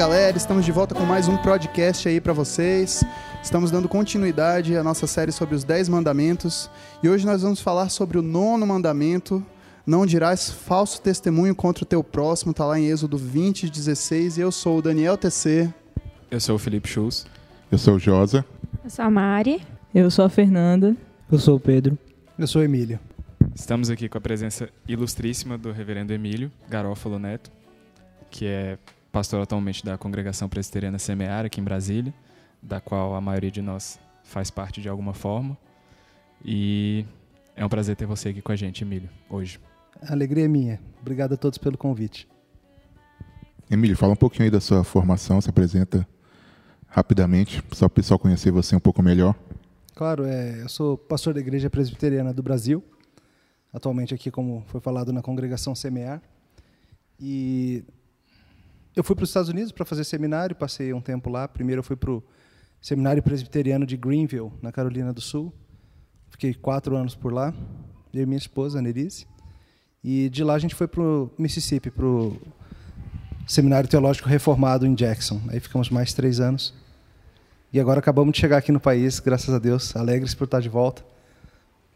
Galera, estamos de volta com mais um podcast aí para vocês. Estamos dando continuidade à nossa série sobre os 10 mandamentos e hoje nós vamos falar sobre o nono mandamento. Não dirás falso testemunho contra o teu próximo, tá lá em Êxodo 20, 16. E eu sou o Daniel TC. Eu sou o Felipe Schultz. Eu sou o Josa. Eu sou a Mari. Eu sou a Fernanda. Eu sou o Pedro. Eu sou o Emílio. Estamos aqui com a presença ilustríssima do reverendo Emílio Garófalo Neto, que é pastor atualmente da Congregação Presbiteriana Semear aqui em Brasília, da qual a maioria de nós faz parte de alguma forma. E é um prazer ter você aqui com a gente, Emílio, hoje. A alegria é minha. Obrigado a todos pelo convite. Emílio, fala um pouquinho aí da sua formação, se apresenta rapidamente, só para o pessoal conhecer você um pouco melhor. Claro, é, eu sou pastor da Igreja Presbiteriana do Brasil, atualmente aqui, como foi falado, na congregação Semear. E eu fui para os Estados Unidos para fazer seminário, passei um tempo lá. Primeiro eu fui para o Seminário Presbiteriano de Greenville, na Carolina do Sul. Fiquei quatro anos por lá, eu e minha esposa, a Nerise. E de lá a gente foi para o Mississippi, para o Seminário Teológico Reformado em Jackson. Aí ficamos mais três anos. E agora acabamos de chegar aqui no país, graças a Deus, alegres por estar de volta,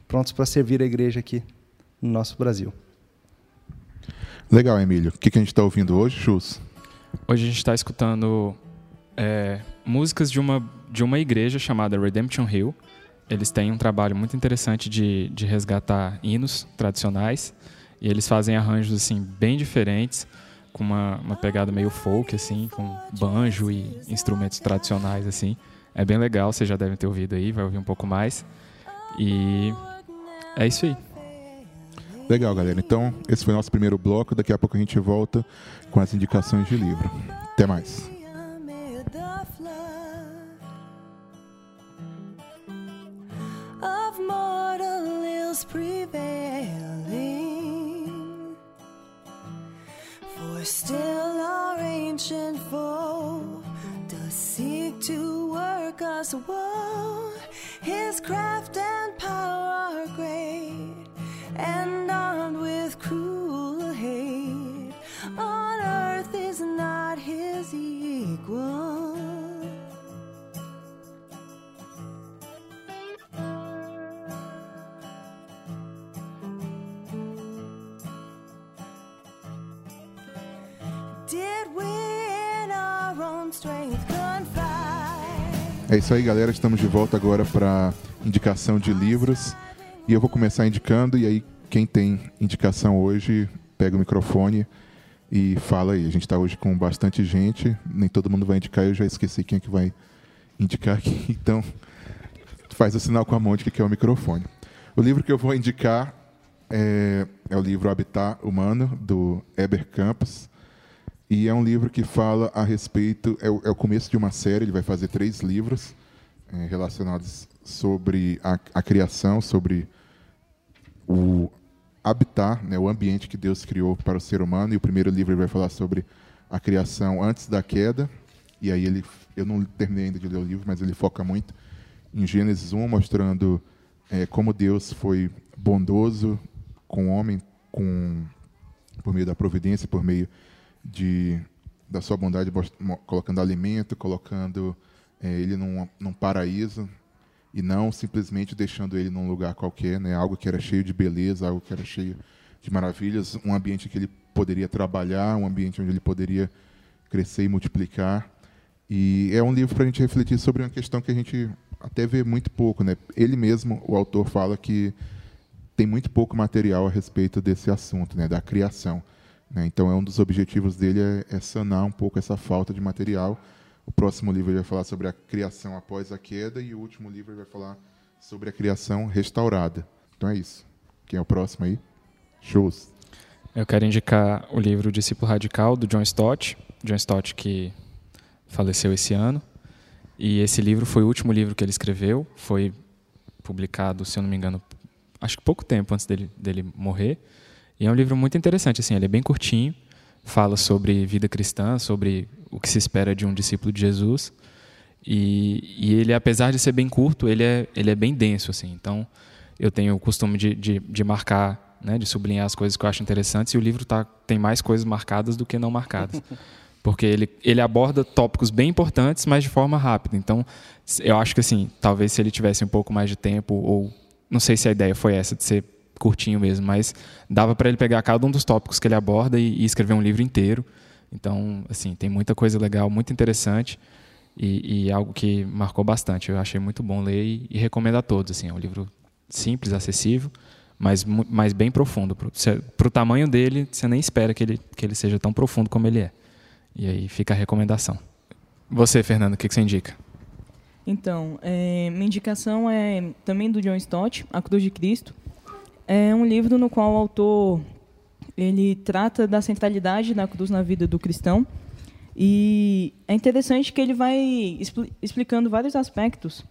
prontos para servir a igreja aqui no nosso Brasil. Legal, Emílio. O que a gente está ouvindo hoje, Chus? Hoje a gente está escutando é, músicas de uma, de uma igreja chamada Redemption Hill. Eles têm um trabalho muito interessante de, de resgatar hinos tradicionais e eles fazem arranjos assim bem diferentes, com uma, uma pegada meio folk assim, com banjo e instrumentos tradicionais assim. É bem legal, vocês já devem ter ouvido aí, vai ouvir um pouco mais. E é isso aí. Legal, galera. Então, esse foi o nosso primeiro bloco. Daqui a pouco a gente volta com as indicações de livro. Até mais. still our ancient foe does seek to work us woe. His craft and power are great, and armed with cruel hate, on earth is not his equal. É isso aí, galera. Estamos de volta agora para indicação de livros. E eu vou começar indicando, e aí quem tem indicação hoje, pega o microfone e fala aí. A gente está hoje com bastante gente, nem todo mundo vai indicar, eu já esqueci quem é que vai indicar aqui. Então, faz o sinal com a mão de que é o microfone. O livro que eu vou indicar é, é o livro Habitat Humano, do Eber Campos. E é um livro que fala a respeito, é o, é o começo de uma série, ele vai fazer três livros é, relacionados sobre a, a, criação, sobre o habitat, né, o ambiente que Deus criou para o ser humano. E o primeiro livro ele vai falar sobre a criação antes da queda. E aí ele, eu não terminei ainda de ler o livro, mas ele foca muito em Gênesis 1, mostrando é, como Deus foi bondoso com o homem, com, por meio da providência, por meio de, da sua bondade, colocando alimento, colocando é, ele num, num paraíso e não simplesmente deixando ele num lugar qualquer, né? algo que era cheio de beleza, algo que era cheio de maravilhas, um ambiente que ele poderia trabalhar, um ambiente onde ele poderia crescer e multiplicar. E é um livro para a gente refletir sobre uma questão que a gente até vê muito pouco. Né? Ele mesmo, o autor, fala que tem muito pouco material a respeito desse assunto, né? da criação. Né? Então, é um dos objetivos dele é, é sanar um pouco essa falta de material. O próximo livro vai falar sobre a criação após a queda e o último livro vai falar sobre a criação restaurada. Então é isso. Quem é o próximo aí? Shows. Eu quero indicar o livro Discípulo Radical, do John Stott. John Stott que faleceu esse ano. E esse livro foi o último livro que ele escreveu. Foi publicado, se eu não me engano, acho que pouco tempo antes dele, dele morrer. E é um livro muito interessante, assim, ele é bem curtinho, fala sobre vida cristã, sobre o que se espera de um discípulo de Jesus. E, e ele, apesar de ser bem curto, ele é, ele é bem denso, assim. Então, eu tenho o costume de, de, de marcar, né, de sublinhar as coisas que eu acho interessantes, e o livro tá, tem mais coisas marcadas do que não marcadas. porque ele, ele aborda tópicos bem importantes, mas de forma rápida. Então, eu acho que assim, talvez se ele tivesse um pouco mais de tempo, ou não sei se a ideia foi essa de ser curtinho mesmo, mas dava para ele pegar cada um dos tópicos que ele aborda e, e, escrever um livro inteiro. Então, assim, tem muita coisa legal, muito interessante e, e algo que marcou bastante. Eu achei muito bom ler e, e recomendo a todos. Assim, é um livro simples, acessível, mas, mas bem profundo. Para o tamanho dele, você nem espera que ele, que ele seja tão profundo como ele é. E aí fica a recomendação. Você, Fernando, o que, que você indica? Então, é, minha indicação é também do John Stott, A Cruz de Cristo. É um livro no qual o autor ele trata da centralidade da cruz na vida do cristão e é interessante que ele vai expl explicando vários aspectos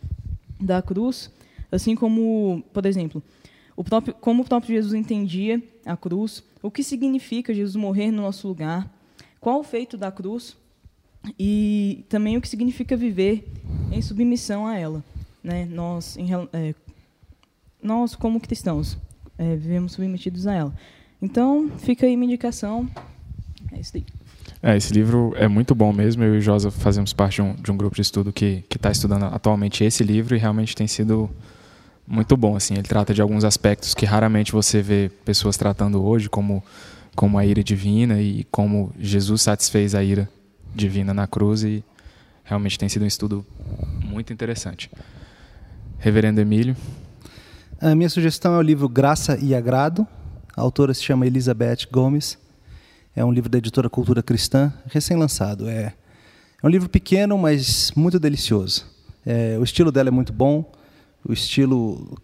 da cruz, assim como, por exemplo, o próprio, como o próprio Jesus entendia a cruz, o que significa Jesus morrer no nosso lugar, qual o feito da cruz e também o que significa viver em submissão a ela. Né? Nós, em, é, nós, como cristãos, é, vivemos submetidos a ela. Então, fica aí minha indicação. É isso aí. É, esse livro é muito bom mesmo. Eu e o Josa fazemos parte de um, de um grupo de estudo que está estudando atualmente esse livro e realmente tem sido muito bom. Assim, ele trata de alguns aspectos que raramente você vê pessoas tratando hoje, como como a ira divina e como Jesus satisfez a ira divina na cruz e realmente tem sido um estudo muito interessante. Reverendo Emílio. A minha sugestão é o livro Graça e Agrado. A autora se chama Elizabeth Gomes. É um livro da editora Cultura Cristã, recém-lançado. É, é um livro pequeno, mas muito delicioso. É, o estilo dela é muito bom. O estilo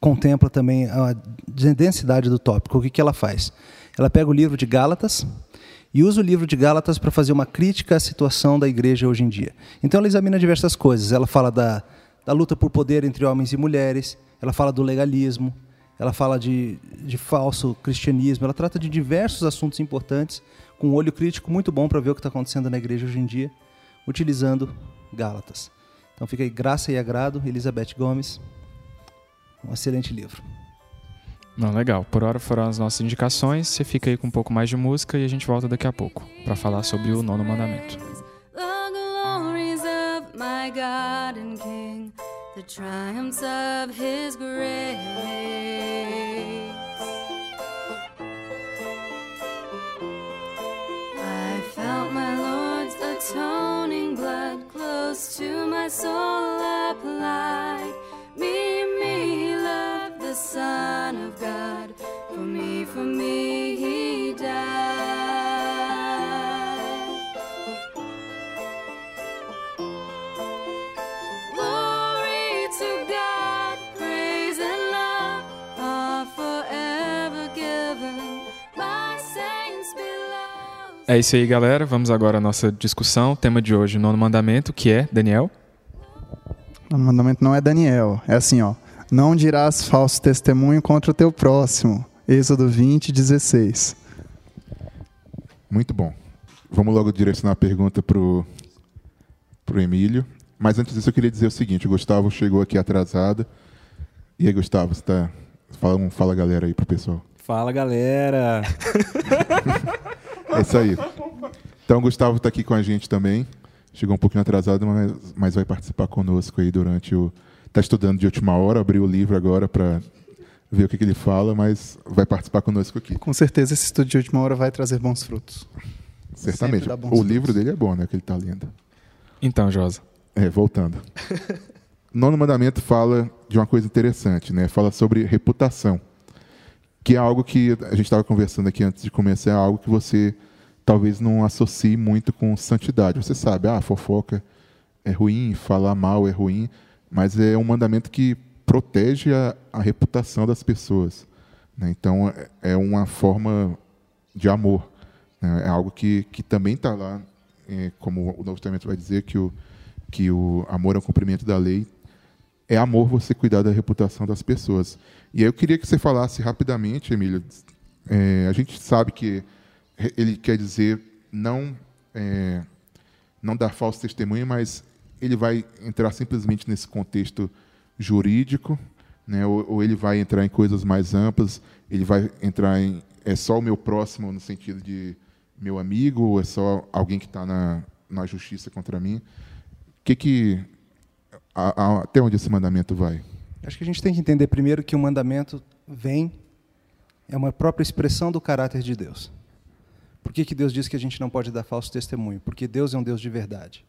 contempla também a densidade do tópico. O que, que ela faz? Ela pega o livro de Gálatas e usa o livro de Gálatas para fazer uma crítica à situação da igreja hoje em dia. Então ela examina diversas coisas. Ela fala da, da luta por poder entre homens e mulheres, ela fala do legalismo, ela fala de, de falso cristianismo, ela trata de diversos assuntos importantes com um olho crítico muito bom para ver o que está acontecendo na igreja hoje em dia, utilizando Gálatas. Então fica aí Graça e Agrado, Elizabeth Gomes. Um excelente livro. Não, legal. Por hora foram as nossas indicações. Você fica aí com um pouco mais de música e a gente volta daqui a pouco para falar sobre o nono mandamento. The triumphs of his grace. I felt my Lord's atoning blood close to my soul applied. Me, me, he loved the Son of God. For me, for me, he died. É isso aí, galera. Vamos agora à nossa discussão. Tema de hoje, nono mandamento, que é Daniel. O mandamento não é Daniel. É assim, ó. Não dirás falso testemunho contra o teu próximo. Êxodo 20, 16. Muito bom. Vamos logo direcionar a pergunta para o Emílio. Mas antes disso, eu queria dizer o seguinte: o Gustavo chegou aqui atrasado. E aí, Gustavo, você tá. Fala, fala galera aí pro pessoal. Fala galera! é isso aí. Então, o Gustavo está aqui com a gente também. Chegou um pouquinho atrasado, mas, mas vai participar conosco aí durante o. Está estudando de última hora, abriu o livro agora para ver o que, que, ele fala, mas vai participar conosco aqui. Com certeza esse estudo de última hora vai trazer bons frutos. Certamente. O frutos. livro dele é bom, né? Que ele está lendo. Então, Josa. É, voltando. Nono mandamento fala de uma coisa interessante, né? Fala sobre reputação, que é algo que a gente estava conversando aqui antes de começar, é algo que você talvez não associe muito com santidade. Você sabe, ah, fofoca é ruim, falar mal é ruim, mas é um mandamento que protege a, a reputação das pessoas. Né? Então, é, é uma forma de amor. Né? É algo que, que também está lá, é, como o Novo Testamento vai dizer, que o, que o amor é o cumprimento da lei. É amor você cuidar da reputação das pessoas. E aí eu queria que você falasse rapidamente, Emílio. É, a gente sabe que ele quer dizer não é, não dar falso testemunho, mas ele vai entrar simplesmente nesse contexto jurídico, né? ou, ou, ele vai entrar em coisas mais amplas, ele vai entrar em é só o meu próximo no sentido de, meu amigo ou é só alguém que está na, na justiça contra mim? Que que a, a, até onde esse mandamento vai? Acho que a gente tem que entender primeiro que o mandamento vem é uma própria expressão do caráter de Deus. Por que, que Deus diz que a gente não pode dar falso testemunho? Porque Deus é um Deus de verdade.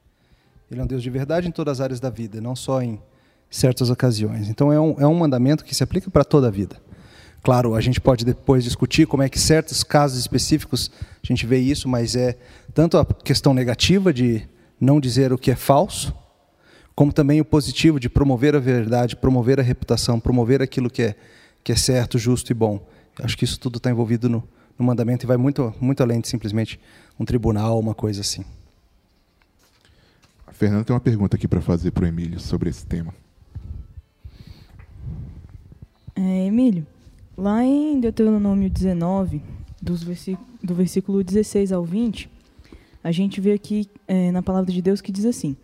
Ele é um Deus de verdade em todas as áreas da vida, não só em certas ocasiões. Então é um, é um mandamento que se aplica para toda a vida. Claro, a gente pode depois discutir como é que certos casos específicos a gente vê isso, mas é tanto a questão negativa de não dizer o que é falso, como também o positivo de promover a verdade, promover a reputação, promover aquilo que é, que é certo, justo e bom. Acho que isso tudo está envolvido no, no mandamento e vai muito, muito além de simplesmente um tribunal, uma coisa assim. A Fernanda tem uma pergunta aqui para fazer para o Emílio sobre esse tema. É, Emílio, lá em Deuteronômio 19, dos do versículo 16 ao 20, a gente vê aqui é, na palavra de Deus que diz assim: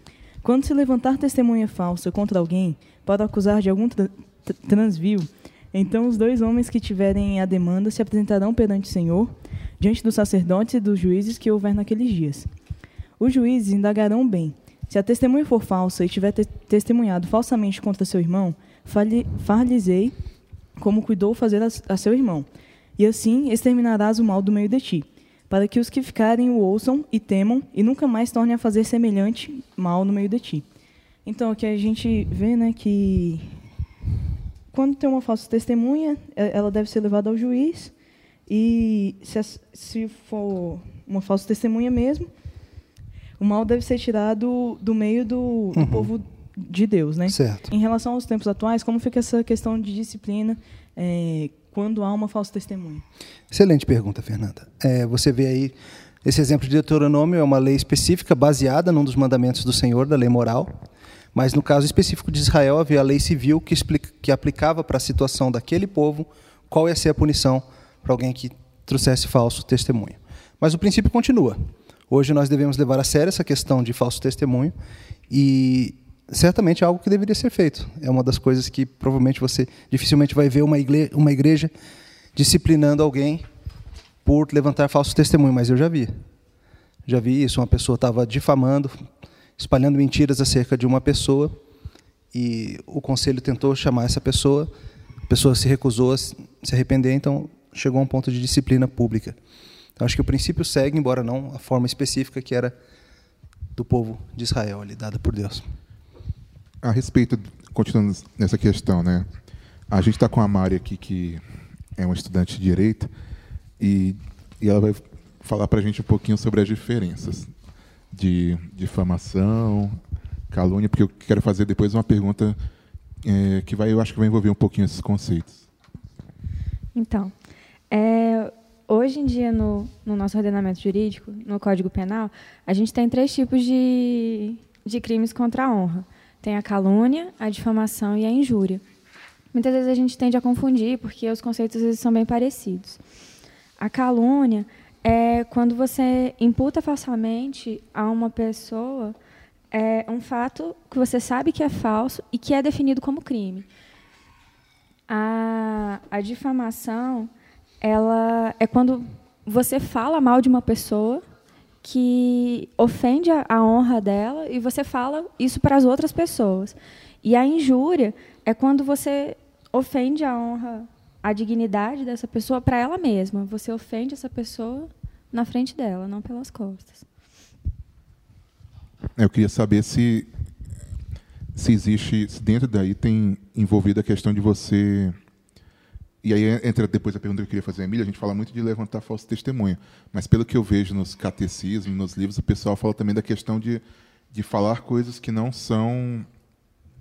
Quando se levantar testemunha falsa contra alguém para acusar de algum tra transvio, então os dois homens que tiverem a demanda se apresentarão perante o Senhor, diante dos sacerdotes e dos juízes que houver naqueles dias. Os juízes indagarão bem. Se a testemunha for falsa e tiver te testemunhado falsamente contra seu irmão, far-lhes-ei como cuidou fazer a, a seu irmão. E assim exterminarás o mal do meio de ti, para que os que ficarem o ouçam e temam, e nunca mais tornem a fazer semelhante mal no meio de ti. Então, o que a gente vê, né, que quando tem uma falsa testemunha, ela deve ser levada ao juiz, e se, se for uma falsa testemunha mesmo, o mal deve ser tirado do meio do, do uhum. povo de Deus, né? Certo. Em relação aos tempos atuais, como fica essa questão de disciplina é, quando há uma falsa testemunha? Excelente pergunta, Fernanda. É, você vê aí esse exemplo de Deuteronômio é uma lei específica baseada num dos mandamentos do Senhor, da lei moral, mas no caso específico de Israel havia a lei civil que, explica, que aplicava para a situação daquele povo qual ia ser a punição para alguém que trouxesse falso testemunho. Mas o princípio continua. Hoje nós devemos levar a sério essa questão de falso testemunho e certamente é algo que deveria ser feito. É uma das coisas que provavelmente você dificilmente vai ver uma igreja, uma igreja disciplinando alguém por levantar falso testemunho, mas eu já vi. Já vi isso, uma pessoa estava difamando, espalhando mentiras acerca de uma pessoa e o conselho tentou chamar essa pessoa, a pessoa se recusou a se arrepender, então chegou a um ponto de disciplina pública. Então, acho que o princípio segue, embora não a forma específica que era do povo de Israel, ali, dada por Deus a respeito, continuando nessa questão, né? A gente está com a Mari aqui, que é uma estudante de direito, e, e ela vai falar para a gente um pouquinho sobre as diferenças de difamação, calúnia, porque eu quero fazer depois uma pergunta é, que vai, eu acho que vai envolver um pouquinho esses conceitos. Então, é, hoje em dia no, no, nosso ordenamento jurídico, no Código Penal, a gente tem três tipos de, de crimes contra a honra. Tem a calúnia, a difamação e a injúria. Muitas vezes a gente tende a confundir, porque os conceitos vezes são bem parecidos. A calúnia é quando você imputa falsamente a uma pessoa é, um fato que você sabe que é falso e que é definido como crime. A, a difamação ela é quando você fala mal de uma pessoa que ofende a, a honra dela e você fala isso para as outras pessoas. E a injúria é quando você ofende a honra, a dignidade dessa pessoa para ela mesma. Você ofende essa pessoa na frente dela, não pelas costas. Eu queria saber se se existe, se dentro daí tem envolvido a questão de você e aí entra depois a pergunta que eu queria fazer, Emília, a gente fala muito de levantar falso testemunho, mas pelo que eu vejo nos catecismos, nos livros, o pessoal fala também da questão de, de falar coisas que não são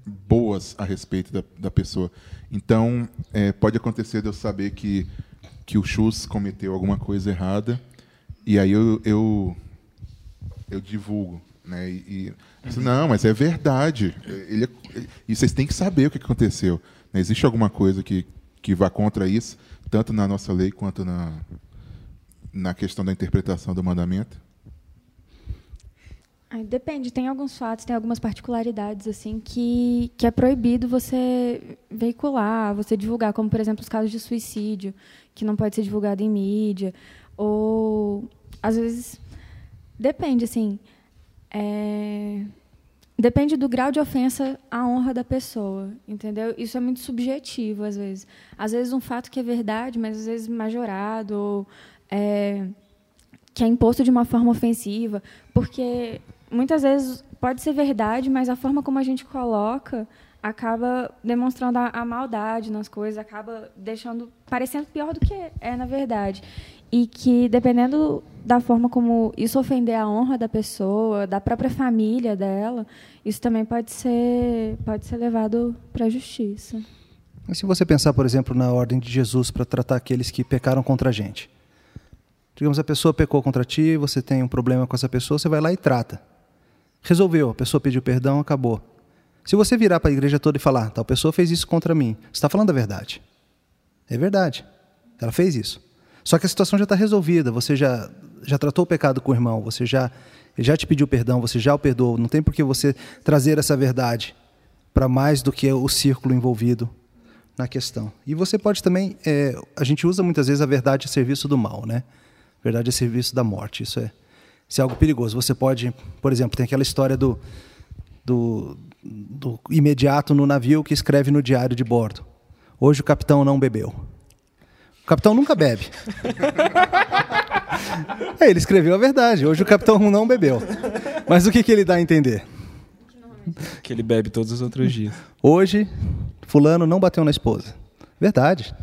boas a respeito da, da pessoa. Então, é, pode acontecer de eu saber que, que o Chus cometeu alguma coisa errada, e aí eu, eu, eu divulgo. Né? E, e não, mas é verdade. Ele, é, ele, e vocês têm que saber o que aconteceu. Né? Existe alguma coisa que, que vá contra isso, tanto na nossa lei quanto na, na questão da interpretação do mandamento? Depende, tem alguns fatos, tem algumas particularidades assim que, que é proibido você veicular, você divulgar, como por exemplo os casos de suicídio, que não pode ser divulgado em mídia, ou às vezes, depende, assim. É, depende do grau de ofensa à honra da pessoa, entendeu? Isso é muito subjetivo, às vezes. Às vezes, um fato que é verdade, mas às vezes majorado, ou é, que é imposto de uma forma ofensiva, porque muitas vezes pode ser verdade, mas a forma como a gente coloca acaba demonstrando a, a, maldade nas coisas, acaba deixando parecendo pior do que é na verdade. E que dependendo da forma como isso ofender a honra da pessoa, da própria família dela, isso também pode ser pode ser levado para a justiça. E se você pensar, por exemplo, na ordem de Jesus para tratar aqueles que pecaram contra a gente? Digamos, a pessoa pecou contra ti, você tem um problema com essa pessoa, você vai lá e trata. Resolveu, a pessoa pediu perdão, acabou. Se você virar para a igreja toda e falar, tal pessoa fez isso contra mim, você está falando a verdade. É verdade. Ela fez isso. Só que a situação já está resolvida. Você já, já tratou o pecado com o irmão, você já, já te pediu perdão, você já o perdoou. Não tem por que você trazer essa verdade para mais do que o círculo envolvido na questão. E você pode também. É, a gente usa muitas vezes a verdade a serviço do mal, né? Verdade a serviço da morte. Isso é, isso é algo perigoso. Você pode, por exemplo, tem aquela história do, do, do imediato no navio que escreve no diário de bordo. Hoje o capitão não bebeu. O capitão nunca bebe. é, ele escreveu a verdade. Hoje o capitão não bebeu. Mas o que, que ele dá a entender? Que ele bebe todos os outros dias. Hoje, fulano não bateu na esposa. Verdade.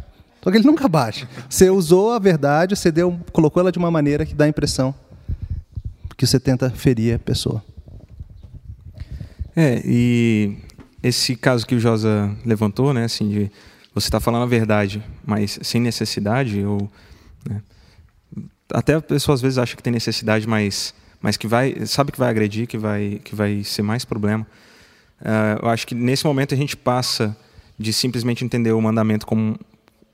Só que ele nunca bate. Você usou a verdade, você deu, colocou ela de uma maneira que dá a impressão que você tenta ferir a pessoa. É, e esse caso que o Josa levantou, né, assim, de você está falando a verdade, mas sem necessidade, ou né, até a pessoa às vezes acha que tem necessidade, mas, mas que vai, sabe que vai agredir, que vai, que vai ser mais problema. Uh, eu acho que nesse momento a gente passa de simplesmente entender o mandamento como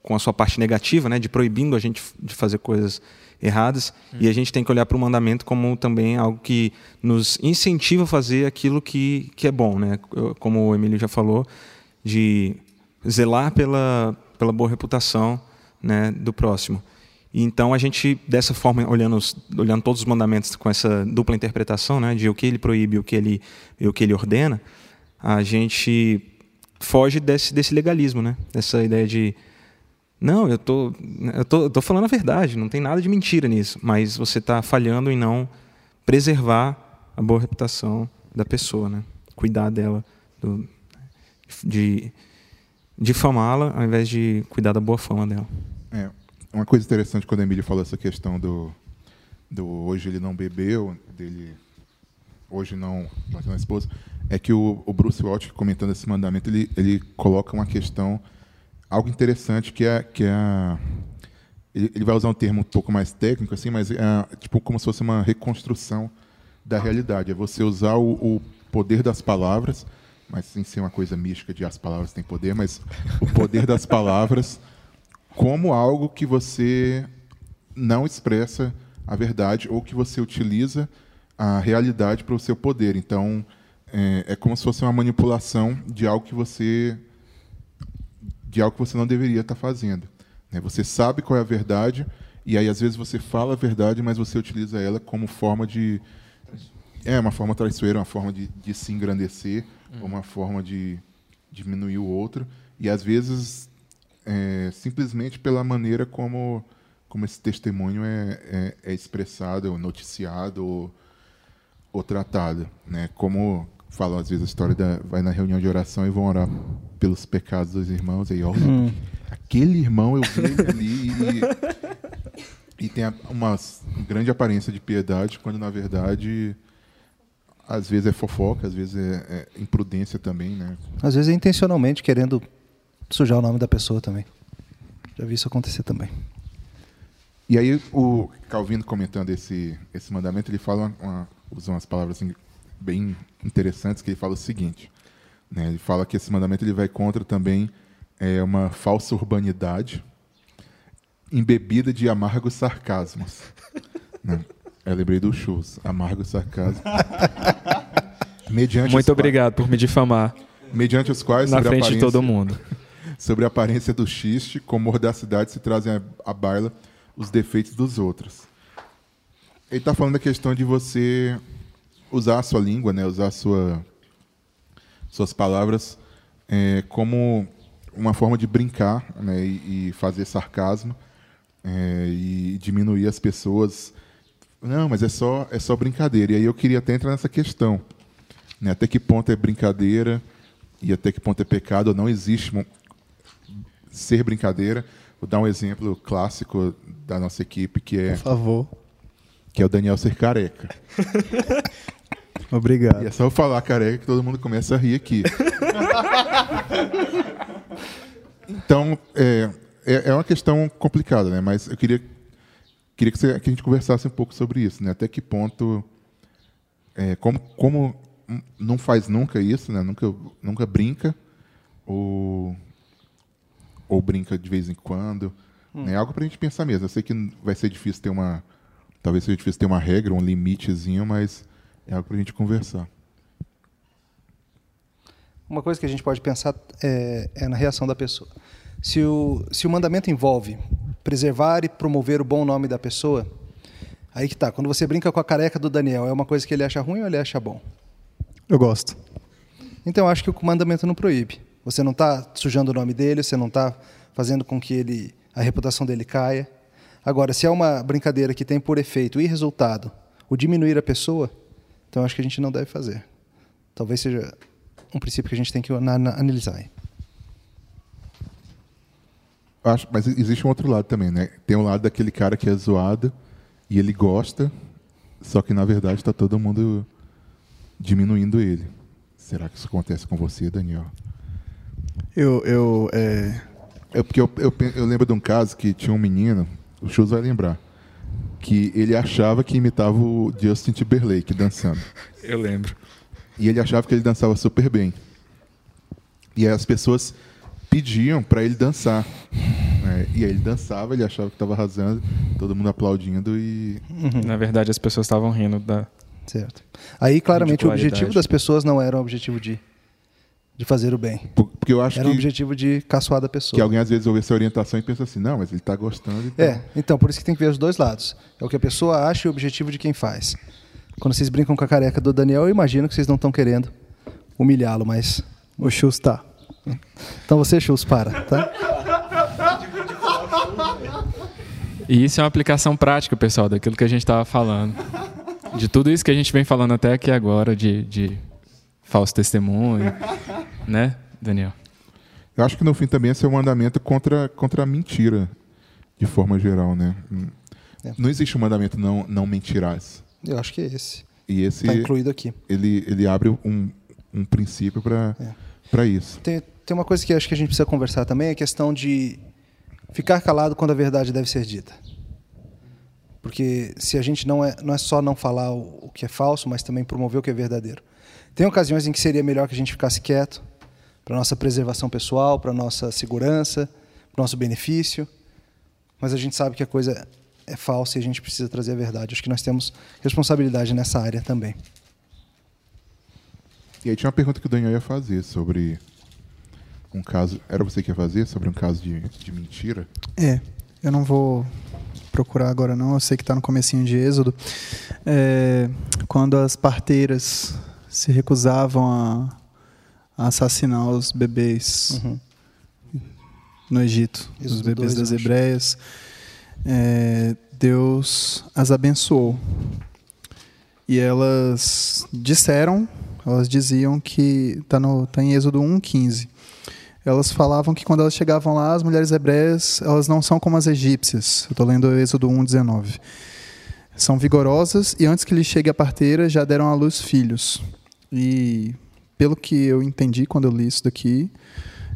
com a sua parte negativa, né, de proibindo a gente de fazer coisas erradas, hum. e a gente tem que olhar para o mandamento como também algo que nos incentiva a fazer aquilo que, que é bom, né? Como o Emílio já falou, de zelar pela, pela boa reputação né, do próximo. E então a gente, dessa forma, olhando, olhando todos os mandamentos com essa dupla interpretação, né, de o que ele proíbe o que ele, o que ele ordena, a gente foge desse, desse legalismo, né? dessa ideia de não, eu tô, eu tô, eu tô falando a verdade, não tem nada de mentira nisso, mas você está falhando em não preservar a boa reputação da pessoa, né? Cuidar dela, do, de difamá-la ao invés de cuidar da boa fama dela. É, uma coisa interessante quando a Emília falou essa questão do, do hoje ele não bebeu, dele hoje não bateu na esposa, é que o, o Bruce Walsh, comentando esse mandamento, ele, ele coloca uma questão algo interessante que é que é ele vai usar um termo um pouco mais técnico assim, mas é tipo como se fosse uma reconstrução da realidade. É você usar o, o poder das palavras, mas sem ser uma coisa mística de as palavras têm poder, mas o poder das palavras como algo que você não expressa a verdade ou que você utiliza a realidade para o seu poder. Então, é, é como se fosse uma manipulação de algo que você de algo que você não deveria estar fazendo. Né? Você sabe qual é a verdade, e aí às vezes você fala a verdade, mas você utiliza ela como forma de. É, uma forma traiçoeira, uma forma de, de se engrandecer, hum. uma forma de diminuir o outro, e às vezes é, simplesmente pela maneira como, como esse testemunho é, é, é expressado, ou noticiado, ou, ou tratado. Né? Como falam às vezes a história da vai na reunião de oração e vão orar pelos pecados dos irmãos aí olha hum. aquele irmão eu vi ali e, e tem uma grande aparência de piedade quando na verdade às vezes é fofoca às vezes é, é imprudência também né? Às vezes é intencionalmente querendo sujar o nome da pessoa também. Já vi isso acontecer também. E aí o Calvino comentando esse esse mandamento ele fala uma, uma, usa umas palavras assim, bem interessantes que ele fala o seguinte. Né? Ele fala que esse mandamento ele vai contra também é, uma falsa urbanidade embebida de amargos sarcasmos. né? Eu lembrei do Chus, amargos sarcasmos. mediante Muito obrigado por me difamar. Mediante os quais, na frente de todo mundo. Sobre a aparência do xiste, com mordacidade se trazem à baila os defeitos dos outros. Ele está falando da questão de você usar a sua língua, né? usar sua, suas palavras é, como uma forma de brincar né? e, e fazer sarcasmo é, e diminuir as pessoas. Não, mas é só, é só brincadeira. E aí eu queria até entrar nessa questão. Né? Até que ponto é brincadeira e até que ponto é pecado? Não existe ser brincadeira. Vou dar um exemplo clássico da nossa equipe, que é... Por favor. Que é o Daniel ser careca. Obrigado. E é só eu falar careca que todo mundo começa a rir aqui. então, é, é, é, uma questão complicada, né? Mas eu queria, queria que, você, que a gente conversasse um pouco sobre isso, né? Até que ponto... É, como, como não faz nunca isso, né? Nunca, nunca brinca ou, ou brinca de vez em quando. Hum. É algo para a gente pensar mesmo. Eu sei que vai ser difícil ter uma... Talvez seja difícil ter uma regra, um limitezinho, mas é algo para a gente conversar. Uma coisa que a gente pode pensar é, é, na reação da pessoa. Se o, se o mandamento envolve preservar e promover o bom nome da pessoa, aí que tá. Quando você brinca com a careca do Daniel, é uma coisa que ele acha ruim ou ele acha bom? Eu gosto. Então, eu acho que o mandamento não proíbe. Você não está sujando o nome dele, você não está fazendo com que ele, a reputação dele caia. Agora, se é uma brincadeira que tem por efeito e resultado o diminuir a pessoa, então acho que a gente não deve fazer. Talvez seja um princípio que a gente tem que analisar. Acho, mas existe um outro lado também, né? Tem um lado daquele cara que é zoado e ele gosta, só que na verdade está todo mundo diminuindo ele. Será que isso acontece com você, Daniel? Eu, eu, é... é porque eu, eu, eu, lembro de um caso que tinha um menino, o Chus vai lembrar, que ele achava que imitava o Justin Timberlake dançando. Eu lembro. E ele achava que ele dançava super bem. E as pessoas pediam para ele dançar. Né? E aí ele dançava, ele achava que estava arrasando, todo mundo aplaudindo e. Na verdade, as pessoas estavam rindo da, Certo. Aí, claramente, o objetivo das pessoas não era o objetivo de, de fazer o bem. Porque eu acho era que, o objetivo de caçoar da pessoa. Que alguém às vezes ouve essa orientação e pensa assim, não, mas ele está gostando. Então... É, então, por isso que tem que ver os dois lados. É o que a pessoa acha e o objetivo de quem faz. Quando vocês brincam com a careca do Daniel, eu imagino que vocês não estão querendo humilhá-lo, mas... O Chus tá. Então você, Chus, para, tá? E isso é uma aplicação prática, pessoal, daquilo que a gente estava falando de tudo isso que a gente vem falando até aqui agora, de, de falso testemunho, né, Daniel? Eu acho que no fim também esse é um mandamento contra, contra a mentira, de forma geral, né? É. Não existe um mandamento não, não mentirás. Eu acho que é esse. E esse está incluído aqui. Ele, ele abre um, um princípio para é. isso. Tem, tem uma coisa que acho que a gente precisa conversar também, é a questão de ficar calado quando a verdade deve ser dita. Porque se a gente não é, não é só não falar o, o que é falso, mas também promover o que é verdadeiro. Tem ocasiões em que seria melhor que a gente ficasse quieto, para nossa preservação pessoal, para nossa segurança, para nosso benefício. Mas a gente sabe que a coisa é falsa e a gente precisa trazer a verdade. Acho que nós temos responsabilidade nessa área também. E aí tinha uma pergunta que o Daniel ia fazer sobre um caso. Era você que ia fazer sobre um caso de, de mentira? É. Eu não vou procurar agora não, eu sei que está no comecinho de Êxodo, é, quando as parteiras se recusavam a, a assassinar os bebês uhum. no Egito, Êxodo os bebês 2, das hebreias, é, Deus as abençoou. E elas disseram, elas diziam que está tá em Êxodo 1,15 elas falavam que quando elas chegavam lá, as mulheres hebreias, elas não são como as egípcias. Eu estou lendo Êxodo 1:19. São vigorosas e antes que lhe chegue a parteira, já deram à luz filhos. E pelo que eu entendi quando eu li isso daqui,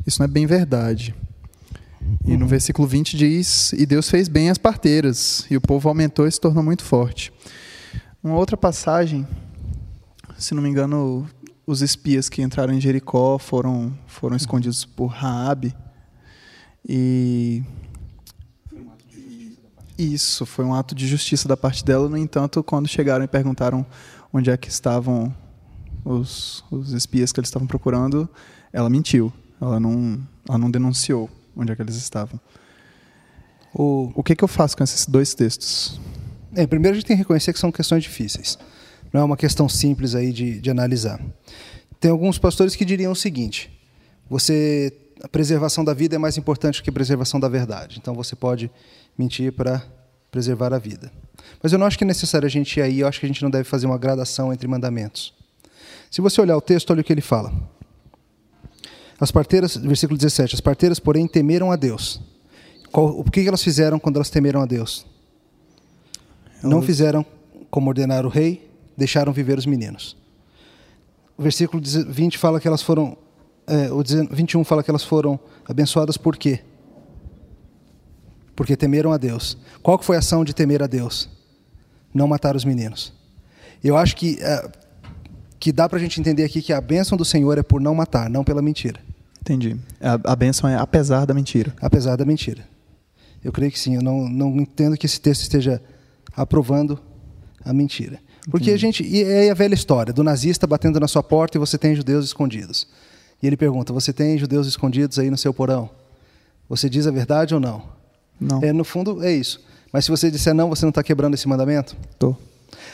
isso não é bem verdade. E no versículo 20 diz: E Deus fez bem as parteiras, e o povo aumentou e se tornou muito forte. Uma outra passagem, se não me engano, os espias que entraram em Jericó foram, foram escondidos por Raabe. E isso foi um ato de justiça da parte dela. No entanto, quando chegaram e perguntaram onde é que estavam os, os espias que eles estavam procurando, ela mentiu. Ela não, ela não denunciou onde é que eles estavam. O, o que, que eu faço com esses dois textos? É, primeiro a gente tem que reconhecer que são questões difíceis. Não é uma questão simples aí de, de analisar. Tem alguns pastores que diriam o seguinte: você a preservação da vida é mais importante que a preservação da verdade. Então você pode mentir para preservar a vida. Mas eu não acho que é necessário a gente ir aí, eu acho que a gente não deve fazer uma gradação entre mandamentos. Se você olhar o texto, olha o que ele fala. As parteiras, versículo 17, as parteiras, porém, temeram a Deus. Qual, o que elas fizeram quando elas temeram a Deus? Não fizeram como ordenar o rei, deixaram viver os meninos. O versículo 20 fala que elas foram, é, o 21 fala que elas foram abençoadas por quê? Porque temeram a Deus. Qual foi a ação de temer a Deus? Não matar os meninos. Eu acho que é, que dá para a gente entender aqui que a bênção do Senhor é por não matar, não pela mentira. Entendi. A, a bênção é apesar da mentira. Apesar da mentira. Eu creio que sim. Eu não, não entendo que esse texto esteja aprovando a mentira. Porque Entendi. a gente. E é a velha história do nazista batendo na sua porta e você tem judeus escondidos. E ele pergunta: Você tem judeus escondidos aí no seu porão? Você diz a verdade ou não? Não. É, no fundo, é isso. Mas se você disser não, você não está quebrando esse mandamento? Estou.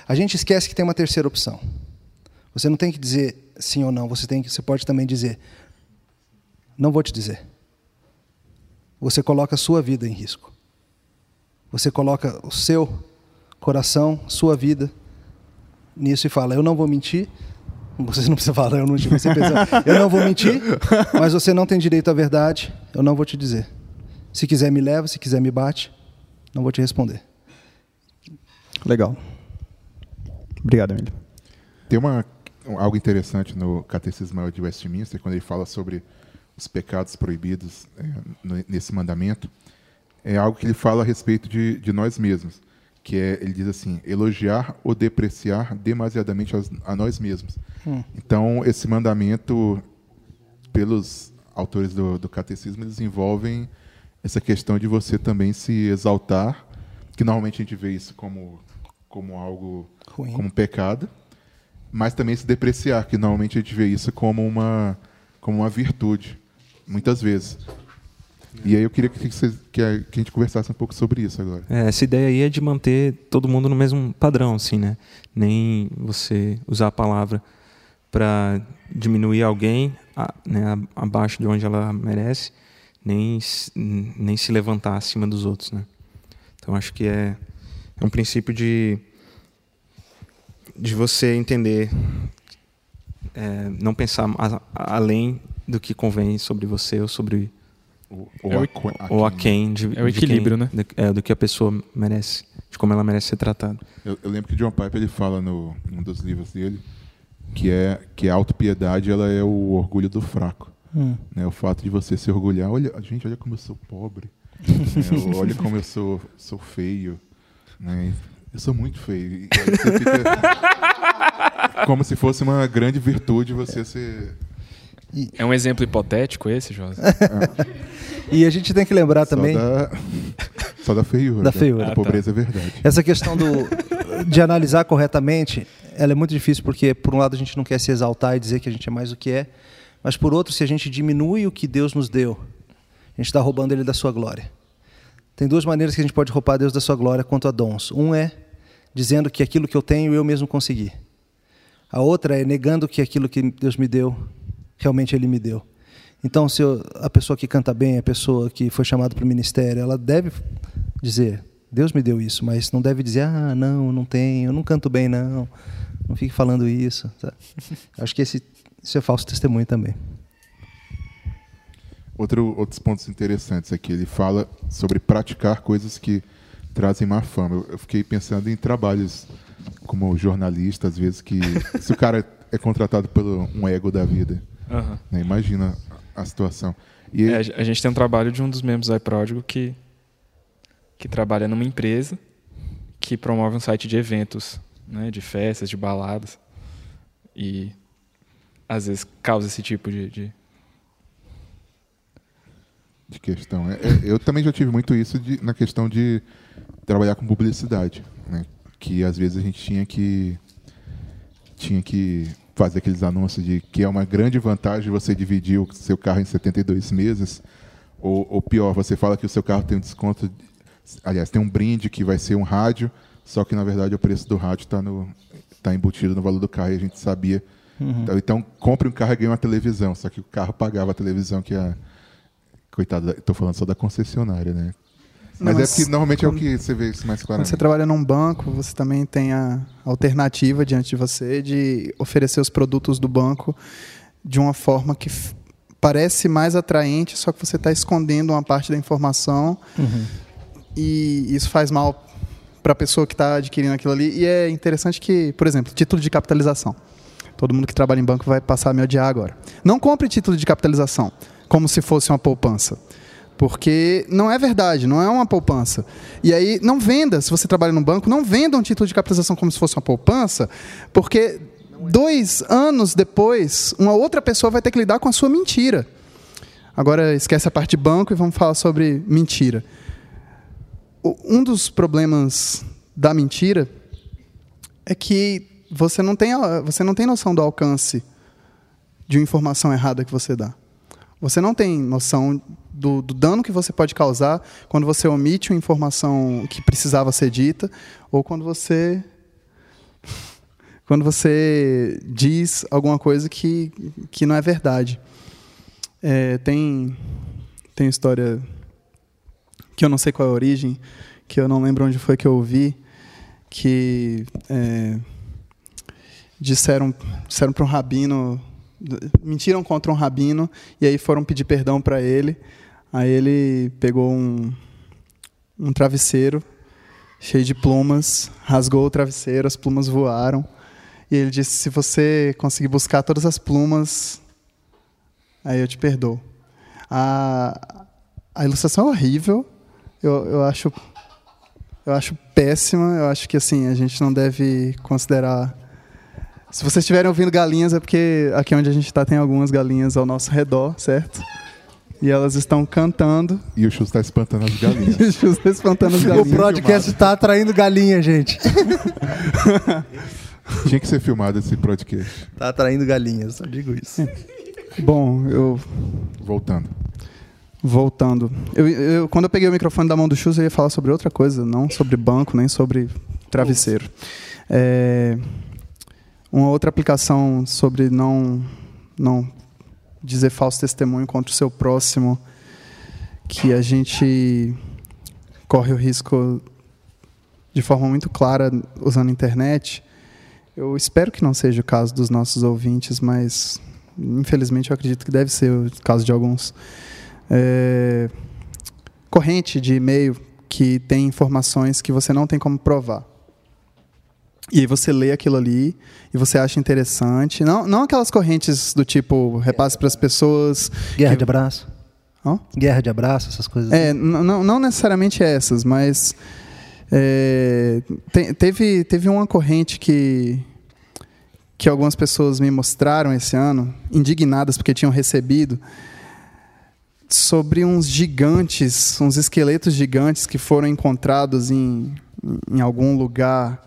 A gente esquece que tem uma terceira opção. Você não tem que dizer sim ou não. Você, tem que, você pode também dizer: Não vou te dizer. Você coloca a sua vida em risco. Você coloca o seu coração, sua vida nisso e fala: Eu não vou mentir. Você não precisa falar, eu não, você pensa, eu não vou mentir, mas você não tem direito à verdade, eu não vou te dizer. Se quiser, me leva, se quiser, me bate, não vou te responder. Legal. Obrigado, Emílio. Tem uma, algo interessante no Catecismo de Westminster, quando ele fala sobre os pecados proibidos é, nesse mandamento. É algo que ele fala a respeito de, de nós mesmos que é, ele diz assim, elogiar ou depreciar demasiadamente a, a nós mesmos. Hum. Então, esse mandamento, pelos autores do, do catecismo, eles envolvem essa questão de você também se exaltar, que normalmente a gente vê isso como, como algo, Ruim. como pecado, mas também se depreciar, que normalmente a gente vê isso como uma, como uma virtude, muitas vezes. E aí eu queria que, você, que, a, que a gente conversasse um pouco sobre isso agora. É, essa ideia aí é de manter todo mundo no mesmo padrão, assim, né? Nem você usar a palavra para diminuir alguém a, né, abaixo de onde ela merece, nem, nem se levantar acima dos outros, né? Então acho que é, é um princípio de, de você entender, é, não pensar a, a, além do que convém sobre você ou sobre ou, ou, é o, a, ou a quem. De, é o equilíbrio, quem, né? é, do que a pessoa merece, de como ela merece ser tratada. Eu, eu lembro que John Piper ele fala no um dos livros dele que é que a autopiedade ela é o orgulho do fraco. Hum. Né? O fato de você se orgulhar, olha, gente, olha como eu sou pobre. né? Olha como eu sou, sou feio. Né? Eu sou muito feio. como se fosse uma grande virtude você ser e... É um exemplo hipotético esse, José? e a gente tem que lembrar só também. Da... Só da feiura. Da feiura. A pobreza tá. é verdade. Essa questão do, de analisar corretamente, ela é muito difícil porque, por um lado, a gente não quer se exaltar e dizer que a gente é mais do que é, mas, por outro, se a gente diminui o que Deus nos deu, a gente está roubando Ele da sua glória. Tem duas maneiras que a gente pode roubar Deus da sua glória quanto a dons. Um é dizendo que aquilo que eu tenho eu mesmo consegui. A outra é negando que aquilo que Deus me deu realmente Ele me deu. Então, se eu, a pessoa que canta bem, a pessoa que foi chamada para o ministério, ela deve dizer: Deus me deu isso, mas não deve dizer: ah, não, não tenho, eu não canto bem, não. Não fique falando isso. Tá? Acho que esse, isso é falso testemunho também. Outro, outros pontos interessantes aqui. Ele fala sobre praticar coisas que trazem má fama. Eu, eu fiquei pensando em trabalhos como jornalista, às vezes, que se o cara é contratado pelo um ego da vida Uhum. Né? Imagina a situação. E é, a gente tem um trabalho de um dos membros da iPródigo que, que trabalha numa empresa que promove um site de eventos, né, de festas, de baladas. E às vezes causa esse tipo de. de... de questão. É, é, eu também já tive muito isso de, na questão de trabalhar com publicidade. Né? Que às vezes a gente tinha que. Tinha que fazer aqueles anúncios de que é uma grande vantagem você dividir o seu carro em 72 meses, ou, ou pior, você fala que o seu carro tem um desconto, aliás, tem um brinde que vai ser um rádio só que na verdade o preço do rádio está tá embutido no valor do carro e a gente sabia. Uhum. Então, então, compre um carro e ganhe uma televisão, só que o carro pagava a televisão que a. Coitado, estou falando só da concessionária, né? Não, Mas, mas é porque normalmente quando- é o que você vê isso mais Quando claramente. você trabalha num banco, você também tem a alternativa diante de você de oferecer os produtos do banco de uma forma que parece mais atraente, só que você está escondendo uma parte da informação Uhum. e isso faz mal para a pessoa que está adquirindo aquilo ali. E é interessante que, por exemplo, título de capitalização. Todo mundo que trabalha em banco vai passar a me odiar agora. Não compre título de capitalização como se fosse uma poupança. Porque não é verdade, não é uma poupança. E aí, não venda, se você trabalha no banco, não venda um título de capitalização como se fosse uma poupança, porque dois anos depois, uma outra pessoa vai ter que lidar com a sua mentira. Agora, esquece a parte de banco e vamos falar sobre mentira. Um dos problemas da mentira é que você não tem, você não tem noção do alcance de uma informação errada que você dá. Você não tem noção do, do dano que você pode causar quando você omite uma informação que precisava ser dita ou quando você quando você diz alguma coisa que, que não é verdade. É, tem tem história que eu não sei qual é a origem, que eu não lembro onde foi que eu ouvi, que é, disseram disseram para um rabino mentiram contra um rabino e aí foram pedir perdão para ele. Aí ele pegou um um travesseiro cheio de plumas rasgou o travesseiro as plumas voaram. E ele disse se você conseguir buscar todas as plumas aí eu te perdoo. A a ilustração é horrível. Eu, eu acho eu acho péssima. Eu acho que assim a gente não deve considerar se vocês estiverem ouvindo galinhas, é porque aqui onde a gente está tem algumas galinhas ao nosso redor, certo? E elas estão cantando. E o Chus está espantando as galinhas. E os Chus tá espantando as O galinhas. podcast está atraindo galinha, gente. Tinha que ser filmado esse podcast. Está atraindo galinhas, só digo isso. Bom, eu Voltando. voltando. Eu, eu- quando eu peguei o microfone da mão do Chus, eu ia falar sobre outra coisa, não sobre banco, nem sobre travesseiro. É, uma outra aplicação sobre não, não dizer falso testemunho contra o seu próximo, que a gente corre o risco de forma muito clara usando a internet. Eu espero que não seja o caso dos nossos ouvintes, mas infelizmente eu acredito que deve ser o caso de alguns. É, corrente de e-mail que tem informações que você não tem como provar. E aí você lê aquilo ali e você acha interessante. Não, não aquelas correntes do tipo repasse para as pessoas. Guerra que- de abraço. Hã? Guerra de abraço, essas coisas. É, n- não, não necessariamente essas, mas é, te- teve, teve uma corrente que, que algumas pessoas me mostraram esse ano, indignadas porque tinham recebido, sobre uns gigantes, uns esqueletos gigantes que foram encontrados em, em algum lugar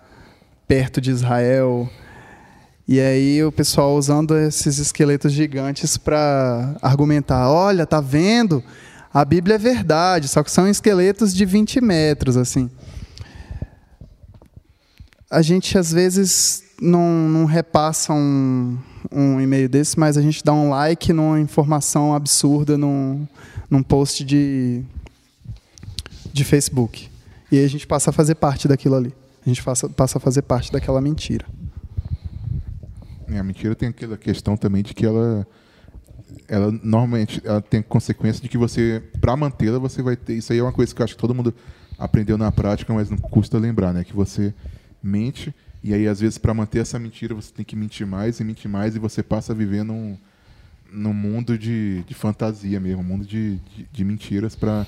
perto de Israel. E aí o pessoal usando esses esqueletos gigantes para argumentar, olha, tá vendo? A Bíblia é verdade, só que são esqueletos de 20 metros, assim. A gente às vezes não, não repassa um, um e-mail desse, mas a gente dá um like numa informação absurda num, num post de, de Facebook. E aí a gente passa a fazer parte daquilo ali. A gente passa, passa a fazer parte daquela mentira. É, a mentira tem aquela questão também de que ela, ela normalmente ela tem consequência de que você, para mantê-la, você vai ter. Isso aí é uma coisa que eu acho que todo mundo aprendeu na prática, mas não custa lembrar, né? Que você mente e aí às vezes para manter essa mentira você tem que mentir mais e mentir mais e você passa a viver num, num mundo de, de fantasia mesmo, um mundo de, de, de mentiras para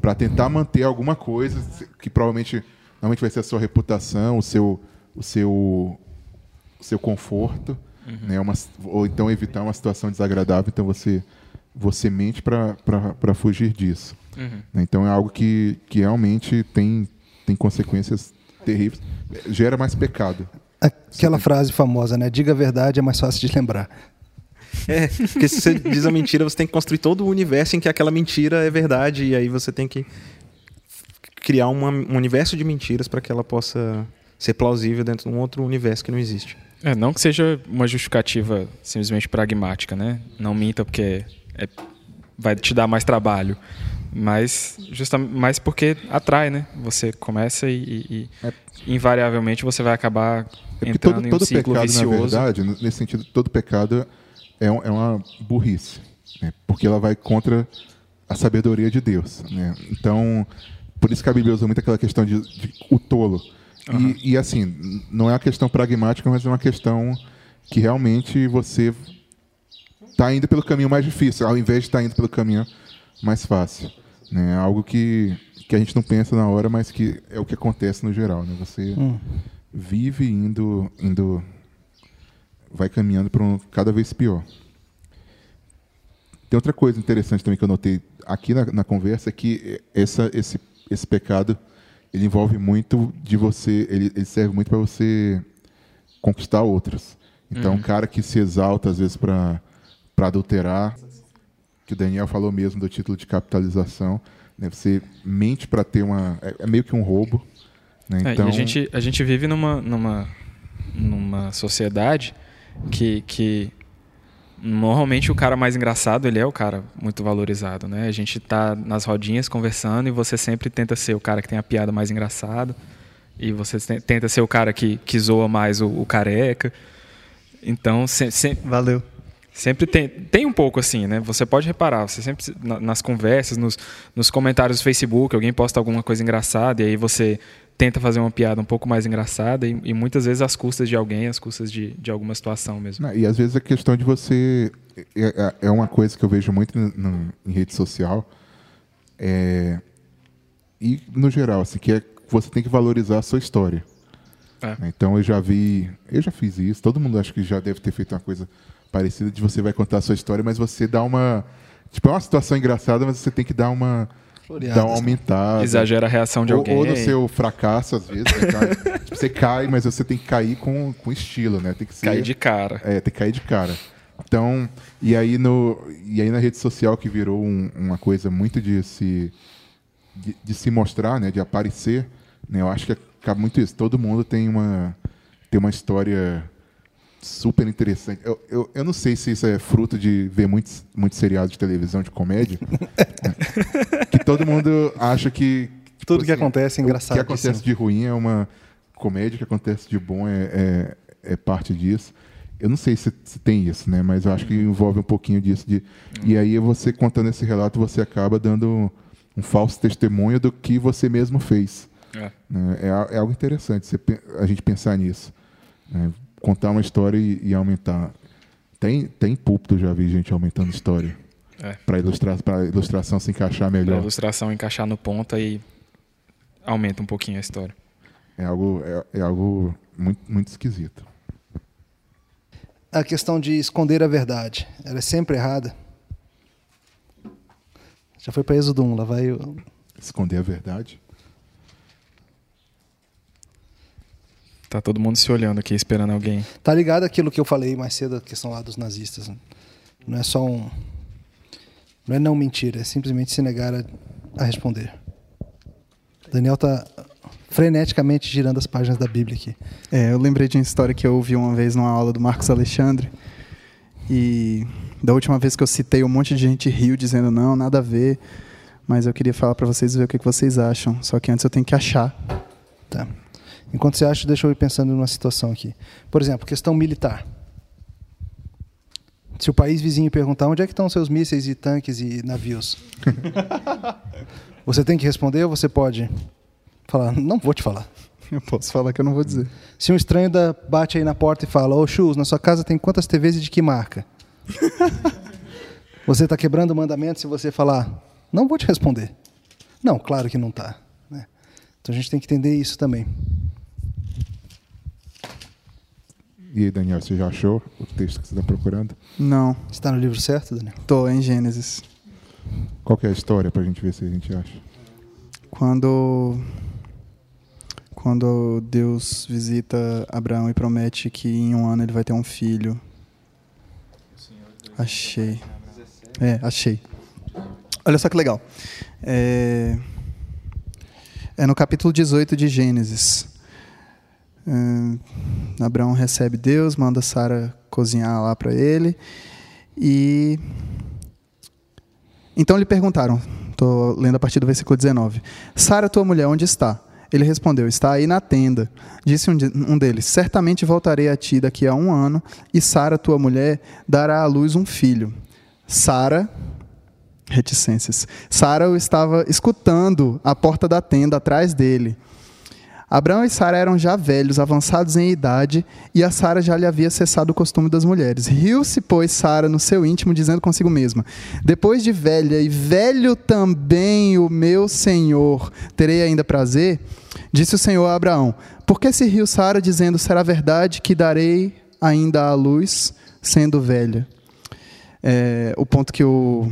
para tentar manter alguma coisa que provavelmente normalmente vai ser a sua reputação, o seu o seu o seu conforto, né? Uma, ou então evitar uma situação desagradável. Então você você mente para fugir disso. Uhum. né? Então é algo que, que realmente tem tem consequências terríveis. Gera mais pecado. Aquela frase famosa, né? Diga a verdade, é mais fácil de lembrar. É, porque se você diz a mentira, você tem que construir todo o universo em que aquela mentira é verdade, e aí você tem que criar uma, um universo de mentiras para que ela possa ser plausível dentro de um outro universo que não existe. É, não que seja uma justificativa simplesmente pragmática, né? Não minta porque é, vai te dar mais trabalho. Mas justamente mais porque atrai, né? Você começa e, e, e É. invariavelmente você vai acabar É entrando todo, em um todo ciclo pecado, vicioso. na verdade, nesse sentido, todo pecado é, um- é uma burrice, né? porque ela vai contra a sabedoria de Deus. Né? Então, por isso que a Bíblia usa muito aquela questão de, de o tolo. E, e, assim, não é uma questão pragmática, mas é uma questão que realmente você está indo pelo caminho mais difícil, ao invés de estar indo pelo caminho mais fácil. Né? Algo que, que a gente não pensa na hora, mas que é o que acontece no geral. Né? Você Hum. vive indo, indo vai caminhando para um cada vez pior. Tem outra coisa interessante também que eu notei aqui na, na conversa é que essa, esse, esse pecado ele envolve muito de você, ele, ele serve muito para você conquistar outros. Então, um cara que se exalta às vezes para para adulterar, que o Daniel falou mesmo do título de capitalização, né? Você mente para ter uma é, é meio que um roubo. Né? É, Então, e a gente, a gente vive numa, numa, numa sociedade que, que normalmente o cara mais engraçado ele é o cara muito valorizado, né? A gente tá nas rodinhas conversando e você sempre tenta ser o cara que tem a piada mais engraçada e você te- tenta ser o cara que, que zoa mais o, o careca. Então, se, se- Valeu. Sempre tem, tem um pouco assim, né? Você pode reparar, você sempre na- nas conversas, nos, nos comentários do Facebook, alguém posta alguma coisa engraçada e aí você tenta fazer uma piada um pouco mais engraçada e, e muitas vezes às custas de alguém, às custas de, de alguma situação mesmo. Não, e às vezes a questão de você. É, é- é uma coisa que eu vejo muito no- no- em rede social. é, e no geral, assim, que é você tem que valorizar a sua história. É. Então eu já vi. Eu já fiz isso, todo mundo acho que já deve ter feito uma coisa parecida de você vai contar a sua história, mas você dá uma. Tipo, é uma situação engraçada, mas você tem que dar uma. Floreadas, Dar uma né? aumentada. Exagera a reação de Ou, alguém. ou no seu fracasso, às vezes. Você cai, tipo, você cai, mas você tem que cair com, com estilo, né? Tem que ser. cair de cara. É, tem que cair de cara. Então, e aí, no, e aí na rede social que virou um- uma coisa muito de se, de, de se mostrar, né, de aparecer, né, eu acho que acaba muito isso. Todo mundo tem uma, tem uma história super interessante. Eu, eu, eu não sei se isso é fruto de ver muitos, muitos seriados de televisão de comédia, né, que todo mundo acha que... tipo Tudo que acontece é o que engraçado. acontece de ruim é uma comédia, o que acontece de bom é, é, é parte disso. Eu não sei se, se tem isso, né? Mas eu acho que envolve um pouquinho disso. De, E aí você contando esse relato, você acaba dando um falso testemunho do que você mesmo fez. É. né? É, é algo interessante a gente pensar nisso. né? Contar uma história e, e aumentar. Tem, tem púlpito, já vi gente aumentando história. É. Para ilustrar, a ilustração se encaixar melhor. ilustração encaixar no ponto aí aumenta um pouquinho a história. É algo, é, é algo muito, muito esquisito. A questão de esconder a verdade, ela é sempre errada. Já foi para Êxodo 1, lá vai o... Esconder a verdade. Tá todo mundo se olhando aqui, esperando alguém. Tá ligado aquilo que eu falei mais cedo, a questão lá dos nazistas. né? Não é só um. Não é não mentir, é simplesmente se negar a, a responder. Daniel tá freneticamente girando as páginas da Bíblia aqui. É, eu lembrei de uma história que eu ouvi uma vez numa aula do Marcos Alexandre. E da última vez que eu citei, um monte de gente riu dizendo não, nada a ver. Mas eu queria falar para vocês ver o que que vocês acham. Só que antes eu tenho que achar. Tá. Enquanto você acha, deixa eu ir pensando numa situação aqui. Por exemplo, questão militar. Se o país vizinho perguntar onde é que estão seus mísseis e tanques e navios, você tem que responder ou você pode falar, não vou te falar. Eu posso falar que eu não vou dizer. Se um estranho da- bate aí na porta e fala, ô Chus, na sua casa tem quantas TVs e de que marca? você está quebrando o mandamento se você falar, não vou te responder. Não, claro que não está. Então a gente tem que entender isso também. E aí, Daniel, você já achou o texto que você está procurando? Não, Está no livro certo, Daniel? tô em Gênesis. Qual que é a história para a gente ver se a gente acha? Quando quando Deus visita Abraão e promete que em um ano ele vai ter um filho. Achei. É, achei. Olha só que legal. É, É no capítulo 18 de Gênesis. Uh, Abraão recebe Deus, manda Sara cozinhar lá para ele. E. Então lhe perguntaram, estou lendo a partir do versículo 19: Sara, tua mulher, onde está? Ele respondeu: Está aí na tenda. Disse um deles: Certamente voltarei a ti daqui a um ano, e Sara, tua mulher, dará à luz um filho. Sara, reticências. Sara o estava escutando à porta da tenda atrás dele. Abraão e Sara eram já velhos, avançados em idade, e a Sara já lhe havia cessado o costume das mulheres. Riu-se, pois, Sara no seu íntimo, dizendo consigo mesma: Depois de velha e velho também o meu senhor, terei ainda prazer? Disse o Senhor a Abraão: Por que se riu Sara, dizendo: Será verdade que darei ainda à luz, sendo velha? É, o ponto que o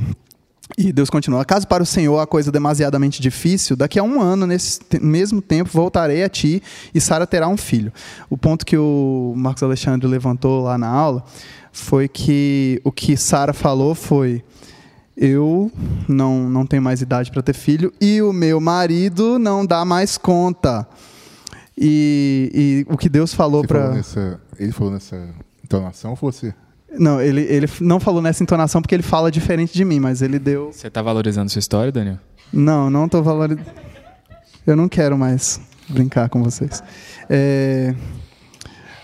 e Deus continua: Caso para o Senhor a coisa demasiadamente difícil, daqui a um ano, nesse mesmo tempo, voltarei a ti e Sara terá um filho. O ponto que o Marcos Alexandre levantou lá na aula foi que o que Sara falou foi: Eu não, não tenho mais idade para ter filho e o meu marido não dá mais conta. E, e o que Deus falou para. Ele falou nessa entonação ou você? Não, ele, ele não falou nessa entonação porque ele fala diferente de mim, mas ele deu. Você está valorizando sua história, Daniel? Não, não estou valorizando. Eu não quero mais brincar com vocês. É...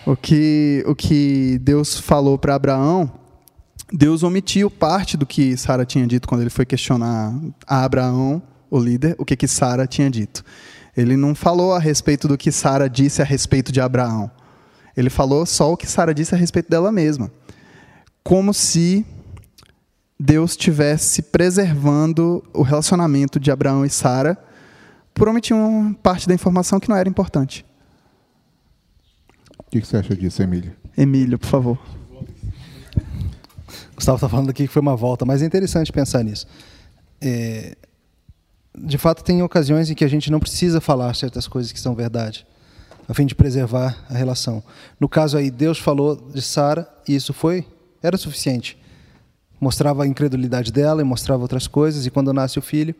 O, que, o que Deus falou para Abraão, Deus omitiu parte do que Sara tinha dito quando ele foi questionar a Abraão, o líder, o que, que Sara tinha dito. Ele não falou a respeito do que Sara disse a respeito de Abraão. Ele falou só o que Sara disse a respeito dela mesma como se Deus estivesse preservando o relacionamento de Abraão e Sara por omitir uma parte da informação que não era importante. O que você acha disso, Emílio? Emílio, por favor. Gustavo está falando aqui que foi uma volta, mas é interessante pensar nisso. É, de fato, tem ocasiões em que a gente não precisa falar certas coisas que são verdade, a fim de preservar a relação. No caso aí, Deus falou de Sara e isso foi era suficiente. Mostrava a incredulidade dela e mostrava outras coisas. E quando nasce o filho,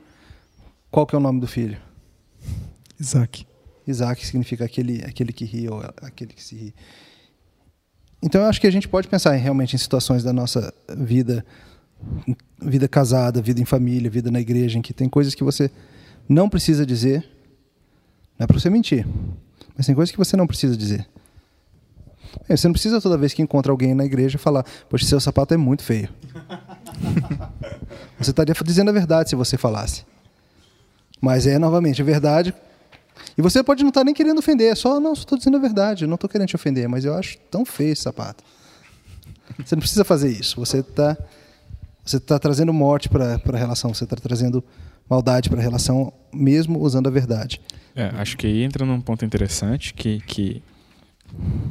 qual que é o nome do filho? Isaac. Isaac significa aquele, aquele que ri ou aquele que se ri. Então eu acho que a gente pode pensar realmente em situações da nossa vida, vida casada, vida em família, vida na igreja, em que tem coisas que você não precisa dizer. Não é para você mentir, mas tem coisas que você não precisa dizer. É, você não precisa toda vez que encontra alguém na igreja falar, poxa, seu sapato é muito feio. você estaria dizendo a verdade se você falasse. Mas é, novamente, a verdade. E você pode não estar nem querendo ofender, é só, não, estou dizendo a verdade, não estou querendo te ofender, mas eu acho tão feio esse sapato. Você não precisa fazer isso. Você está você tá trazendo morte para a relação, você está trazendo maldade para a relação, mesmo usando a verdade. É, acho que aí entra num ponto interessante que, que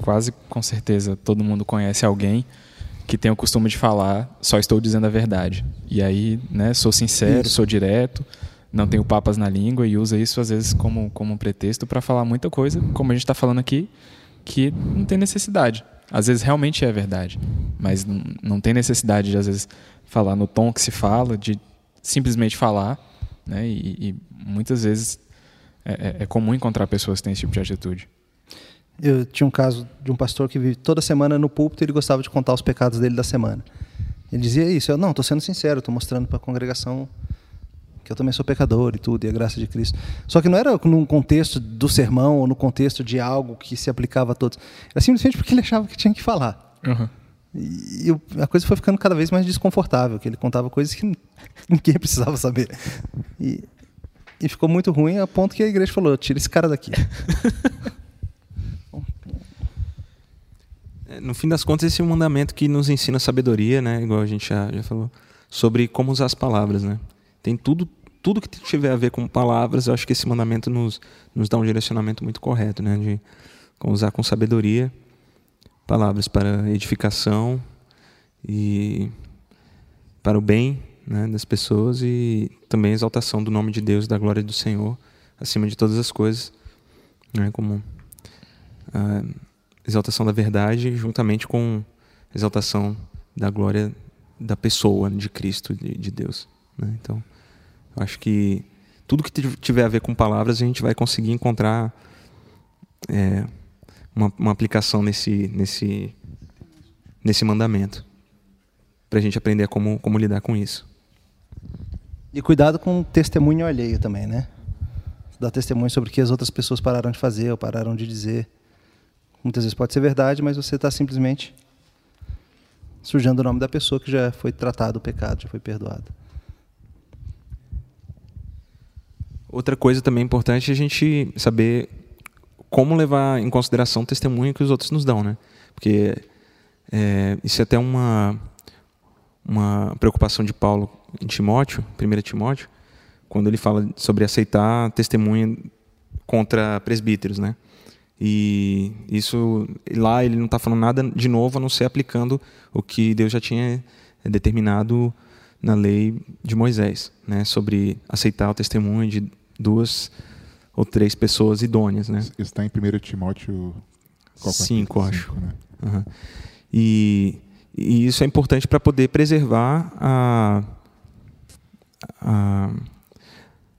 quase com certeza todo mundo conhece alguém que tem o costume de falar só estou dizendo a verdade. E aí, né, sou sincero, isso. sou direto, não tenho papas na língua e usa isso às vezes como, como um pretexto para falar muita coisa, como a gente está falando aqui, que não tem necessidade. Às vezes realmente é verdade, mas não tem necessidade de às vezes falar no tom que se fala, de simplesmente falar, né? E, e muitas vezes é, é, é comum encontrar pessoas que têm esse tipo de atitude. Eu tinha um caso de um pastor que vive toda semana no púlpito e ele gostava de contar os pecados dele da semana. Ele dizia isso. Eu, não, estou sendo sincero, estou mostrando para a congregação que eu também sou pecador e tudo, e a graça de Cristo. Só que não era num contexto do sermão ou no contexto de algo que se aplicava a todos. Era simplesmente porque ele achava que tinha que falar. Uhum. E, a coisa foi ficando cada vez mais desconfortável, que ele contava coisas que ninguém precisava saber. E, e ficou muito ruim a ponto que a igreja falou: tira esse cara daqui. É, no fim das contas, esse é um mandamento que nos ensina sabedoria, né? Igual a gente já, já falou, sobre como usar as palavras, né? Tem tudo, tudo que tiver a ver com palavras, eu acho que esse mandamento nos, nos dá um direcionamento muito correto, né? De usar com sabedoria palavras para edificação e para o bem né, das pessoas e também exaltação do nome de Deus, da glória do Senhor, acima de todas as coisas, né? Como uh, exaltação da verdade juntamente com exaltação da glória da pessoa de Cristo, de, de Deus. Né? Então, acho que tudo que tiver a ver com palavras, a gente vai conseguir encontrar é, uma, uma aplicação nesse, nesse, nesse mandamento. Para a gente aprender como, como lidar com isso. E cuidado com o testemunho alheio também, né? Dar testemunho sobre o que as outras pessoas pararam de fazer ou pararam de dizer. Muitas vezes pode ser verdade, mas você está simplesmente sujando o nome da pessoa que já foi tratado o pecado, já foi perdoado. Outra coisa também importante é a gente saber como levar em consideração o testemunho que os outros nos dão, né? Porque é, isso é até uma uma preocupação de Paulo em Timóteo, 1 Timóteo, quando ele fala sobre aceitar testemunha contra presbíteros, né? E isso lá ele não está falando nada de novo, a não ser aplicando o que Deus já tinha determinado na lei de Moisés, né? Sobre aceitar o testemunho de duas ou três pessoas idôneas, né? Está em 1 Timóteo 5, acho. Né? Uhum. E, e, isso é importante para poder preservar a, a,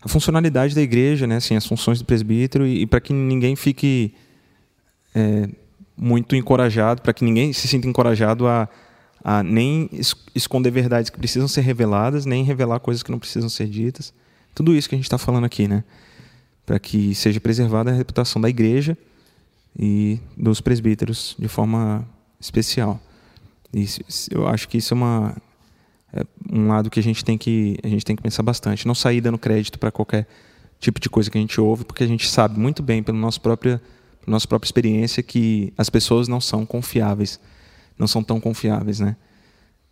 a, funcionalidade da igreja, né? assim, as funções do presbítero, e, e para que ninguém fique é, muito encorajado, para que ninguém se sinta encorajado a, a nem esconder verdades que precisam ser reveladas, nem revelar coisas que não precisam ser ditas. Tudo isso que a gente está falando aqui, né? Para que seja preservada a reputação da igreja e dos presbíteros de forma especial. E eu acho que isso é uma é um lado que a gente tem que a gente tem que pensar bastante, não sair dando crédito para qualquer tipo de coisa que a gente ouve, porque a gente sabe muito bem pela nossa própria nossa própria experiência que as pessoas não são confiáveis, não são tão confiáveis, né?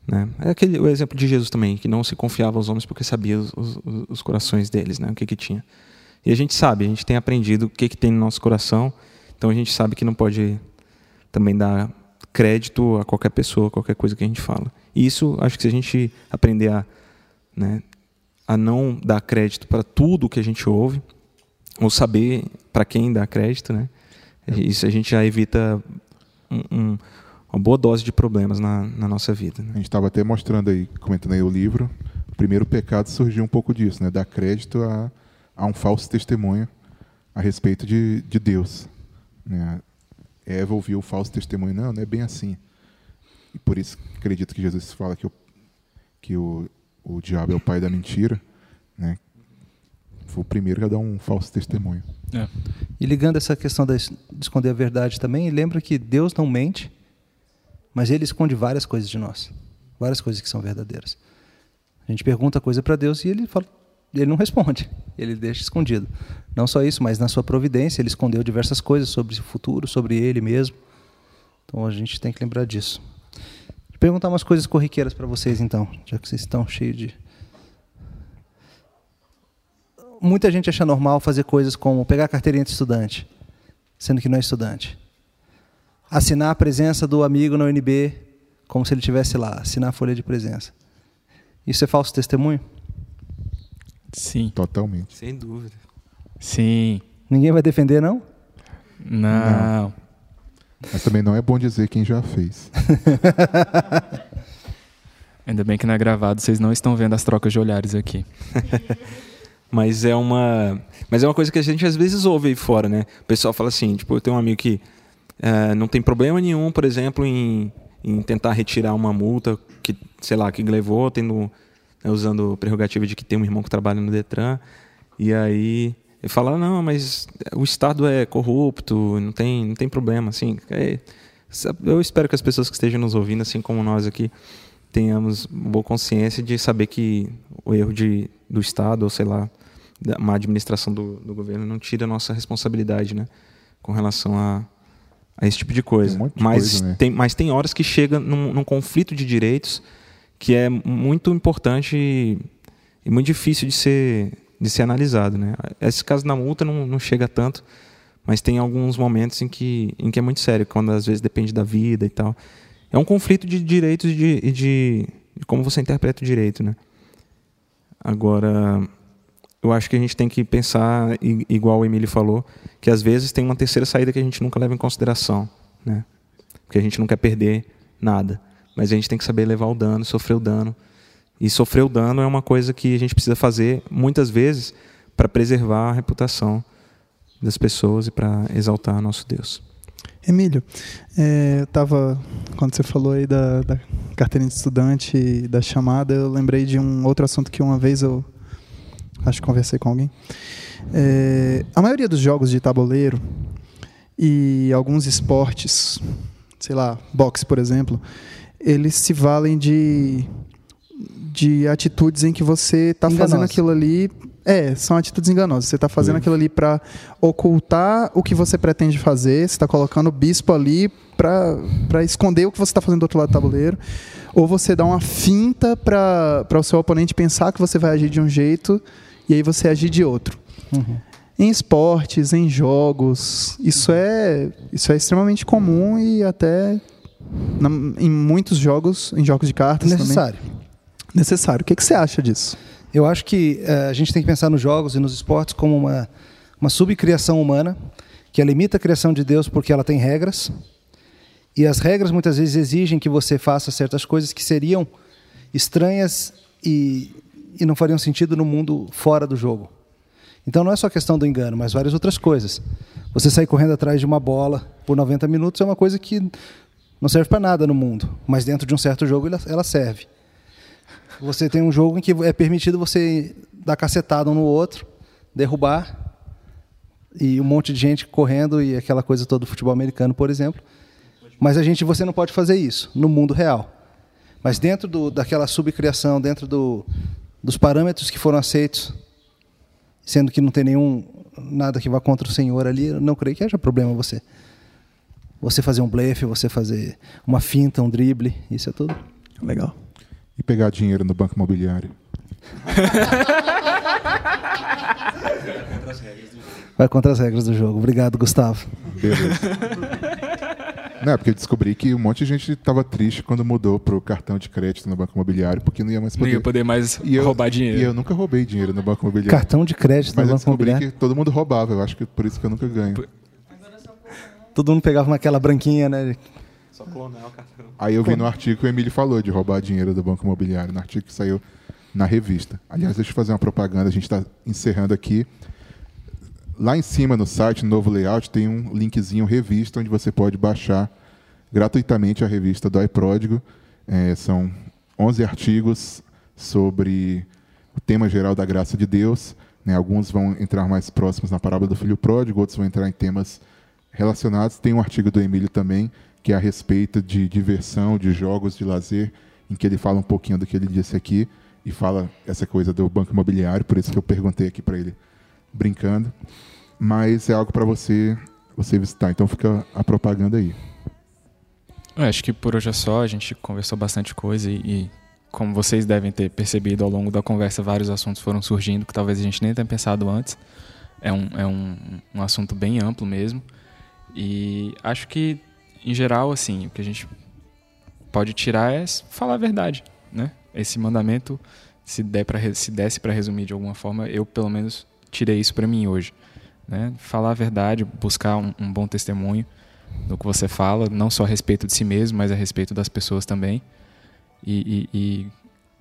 Né? É aquele, o exemplo de Jesus também, que não se confiava aos homens porque sabia os, os, os corações deles, né? o que, que tinha. E a gente sabe, a gente tem aprendido o que, que tem no nosso coração, então a gente sabe que não pode também dar crédito a qualquer pessoa, qualquer coisa que a gente fala. E isso, acho que se a gente aprender a, né, a não dar crédito para tudo que a gente ouve, ou saber para quem dar crédito, né? Isso a gente já evita um, um uma boa dose de problemas na, na nossa vida. Né? A gente estava até mostrando aí, comentando aí o livro, o primeiro pecado surgiu um pouco disso, né? Dar crédito a, a um falso testemunho a respeito de, de Deus. Né? Eva ouviu o falso testemunho, não, não é bem assim. E por isso acredito que Jesus fala que o, que o, o diabo é o pai da mentira, né? Foi o primeiro a dar um falso testemunho. É. E ligando essa questão de esconder a verdade também, lembra que Deus não mente, mas ele esconde várias coisas de nós, várias coisas que são verdadeiras. A gente pergunta coisa para Deus e ele fala, ele não responde, ele deixa escondido. Não só isso, mas na sua providência ele escondeu diversas coisas sobre o futuro, sobre ele mesmo. Então a gente tem que lembrar disso. Vou perguntar umas coisas corriqueiras para vocês então, já que vocês estão cheios de Muita gente acha normal fazer coisas como pegar a carteirinha de estudante, sendo que não é estudante assinar a presença do amigo na UNB como se ele estivesse lá, assinar a folha de presença. Isso é falso testemunho? Sim. Totalmente. Sem dúvida. Sim. Ninguém vai defender, não? Não. não. Mas também não é bom dizer quem já fez. Ainda bem que não é gravado, vocês não estão vendo as trocas de olhares aqui. mas é uma, mas é uma coisa que a gente às vezes ouve aí fora, né? O pessoal fala assim, tipo, eu tenho um amigo que é, não tem problema nenhum, por exemplo, em, em tentar retirar uma multa que, sei lá, que levou, tendo, né, usando prerrogativa de que tem um irmão que trabalha no Detran. E aí ele fala, não, mas o Estado é corrupto, não tem, não tem problema. Assim, é, eu espero que as pessoas que estejam nos ouvindo, assim como nós aqui, tenhamos boa consciência de saber que o erro de, do Estado, ou sei lá, uma administração do, do governo não tira a nossa responsabilidade né, com relação a, a esse tipo de coisa. Um de mas, coisa, né? tem, mas tem horas que chega num, num, conflito de direitos que é muito importante e, e, muito difícil de ser, de ser analisado. Né? Esse caso da multa não, não chega tanto, mas tem alguns momentos em que, em que é muito sério, quando às vezes depende da vida e tal. É um conflito de direitos e de, de, de, como você interpreta o direito. Né? Agora, eu acho que a gente tem que pensar, igual o Emílio falou, que às vezes tem uma terceira saída que a gente nunca leva em consideração, né? Porque a gente não quer perder nada, mas a gente tem que saber levar o dano, sofrer o dano. E sofrer o dano é uma coisa que a gente precisa fazer muitas vezes para preservar a reputação das pessoas e para exaltar nosso Deus. Emílio, é, eu tava, quando você falou aí da, da carteirinha de estudante e da chamada, eu lembrei de um outro assunto que uma vez eu acho que conversei com alguém. É, a maioria dos jogos de tabuleiro e alguns esportes, sei lá, boxe, por exemplo, eles se valem de, de atitudes em que você está fazendo aquilo ali é, são atitudes enganosas. Você está fazendo aquilo ali para ocultar o que você pretende fazer, você está colocando o bispo ali para esconder o que você está fazendo do outro lado do tabuleiro, ou você dá uma finta para o seu oponente pensar que você vai agir de um jeito e aí você agir de outro. Uhum. Em esportes, em jogos, isso é, isso é extremamente comum e até na, em muitos jogos, em jogos de cartas Necessário. Também. Necessário. O que, que você acha disso? Eu acho que uh, a gente tem que pensar nos jogos e nos esportes como uma, uma subcriação humana, que ela imita a criação de Deus porque ela tem regras. E as regras muitas vezes exigem que você faça certas coisas que seriam estranhas e, e não fariam sentido no mundo fora do jogo. Então não é só questão do engano, mas várias outras coisas. Você sair correndo atrás de uma bola por 90 minutos é uma coisa que não serve para nada no mundo, mas dentro de um certo jogo ela serve. Você tem um jogo em que é permitido você dar cacetada um no outro, derrubar, e um monte de gente correndo e aquela coisa toda do futebol americano, por exemplo. Mas a gente, você não pode fazer isso no mundo real. Mas dentro do, daquela subcriação, dentro do, dos parâmetros que foram aceitos, sendo que não tem nenhum nada que vá contra o Senhor ali, eu não creio que haja problema você. Você fazer um blefe, você fazer uma finta, um drible, isso é tudo. Legal e pegar dinheiro no banco imobiliário. Vai contra as regras do jogo. Obrigado, Gustavo. Beleza. Não, porque eu descobri que um monte de gente estava triste quando mudou para o cartão de crédito no banco imobiliário, porque não ia mais poder, não ia poder mais e roubar dinheiro. E eu nunca roubei dinheiro no banco imobiliário. Cartão de crédito Mas no banco imobiliário? que todo mundo roubava, eu acho que por isso que eu nunca ganho. Todo mundo pegava naquela branquinha, né? Só clonar o cartão. Aí eu vi no artigo que o Emílio falou de roubar dinheiro do Banco Imobiliário, no artigo que saiu na revista. Aliás, deixa eu fazer uma propaganda, a gente está encerrando aqui. Lá em cima no site, no novo layout, tem um linkzinho revista onde você pode baixar gratuitamente a revista do iPródigo. É, são 11 artigos sobre o tema geral da graça de Deus. Né? Alguns vão entrar mais próximos na parábola do filho pródigo, outros vão entrar em temas relacionados. Tem um artigo do Emílio também, que é a respeito de diversão, de jogos de lazer, em que ele fala um pouquinho do que ele disse aqui e fala essa coisa do banco imobiliário, por isso que eu perguntei aqui para ele brincando. Mas é algo para você você visitar, então fica a propaganda aí. Eu acho que por hoje é só, a gente conversou bastante coisa e, e, como vocês devem ter percebido ao longo da conversa, vários assuntos foram surgindo que talvez a gente nem tenha pensado antes. É um, é um, um assunto bem amplo mesmo. E acho que em geral, assim, o que a gente pode tirar é falar a verdade, né? Esse mandamento, se der para se desse para resumir de alguma forma, eu pelo menos tirei isso para mim hoje, né? Falar a verdade, buscar um, um, bom testemunho no que você fala, não só a respeito de si mesmo, mas a respeito das pessoas também. E, e,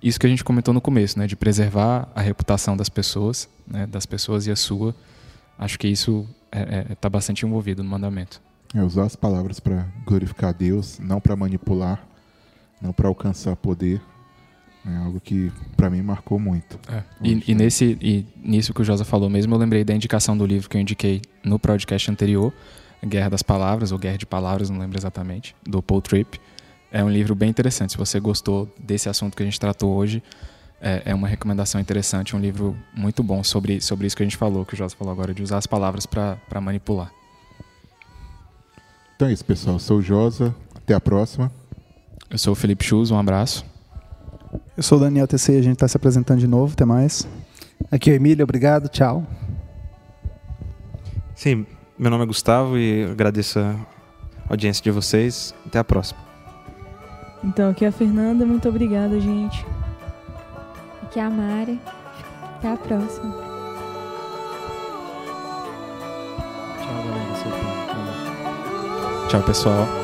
e isso que a gente comentou no começo, né? De preservar a reputação das pessoas, né? Das pessoas e a sua. Acho que isso está é, é, tá bastante envolvido no mandamento. É usar as palavras para glorificar Deus, não para manipular, não para alcançar poder. É algo que para mim marcou muito. É. E, e, nesse e nisso que o Josa falou mesmo, eu lembrei da indicação do livro que eu indiquei no podcast anterior, Guerra das Palavras ou Guerra de Palavras, não lembro exatamente, do Paul Tripp. É um livro bem interessante. Se você gostou desse assunto que a gente tratou hoje, é, é uma recomendação interessante, um livro muito bom sobre, sobre isso que a gente falou, que o Josa falou agora, de usar as palavras para manipular. Então é isso, pessoal. Eu sou o Josa. Até a próxima. Eu sou o Felipe Chus. Um abraço. Eu sou o Daniel TC. A gente está se apresentando de novo. Até mais. Aqui é o Emílio. Obrigado. Tchau. Sim, meu nome é Gustavo e agradeço a audiência de vocês. Até a próxima. Então, aqui é a Fernanda. Muito obrigada, gente. Aqui é a Mari. Até a próxima. Tchau, pessoal.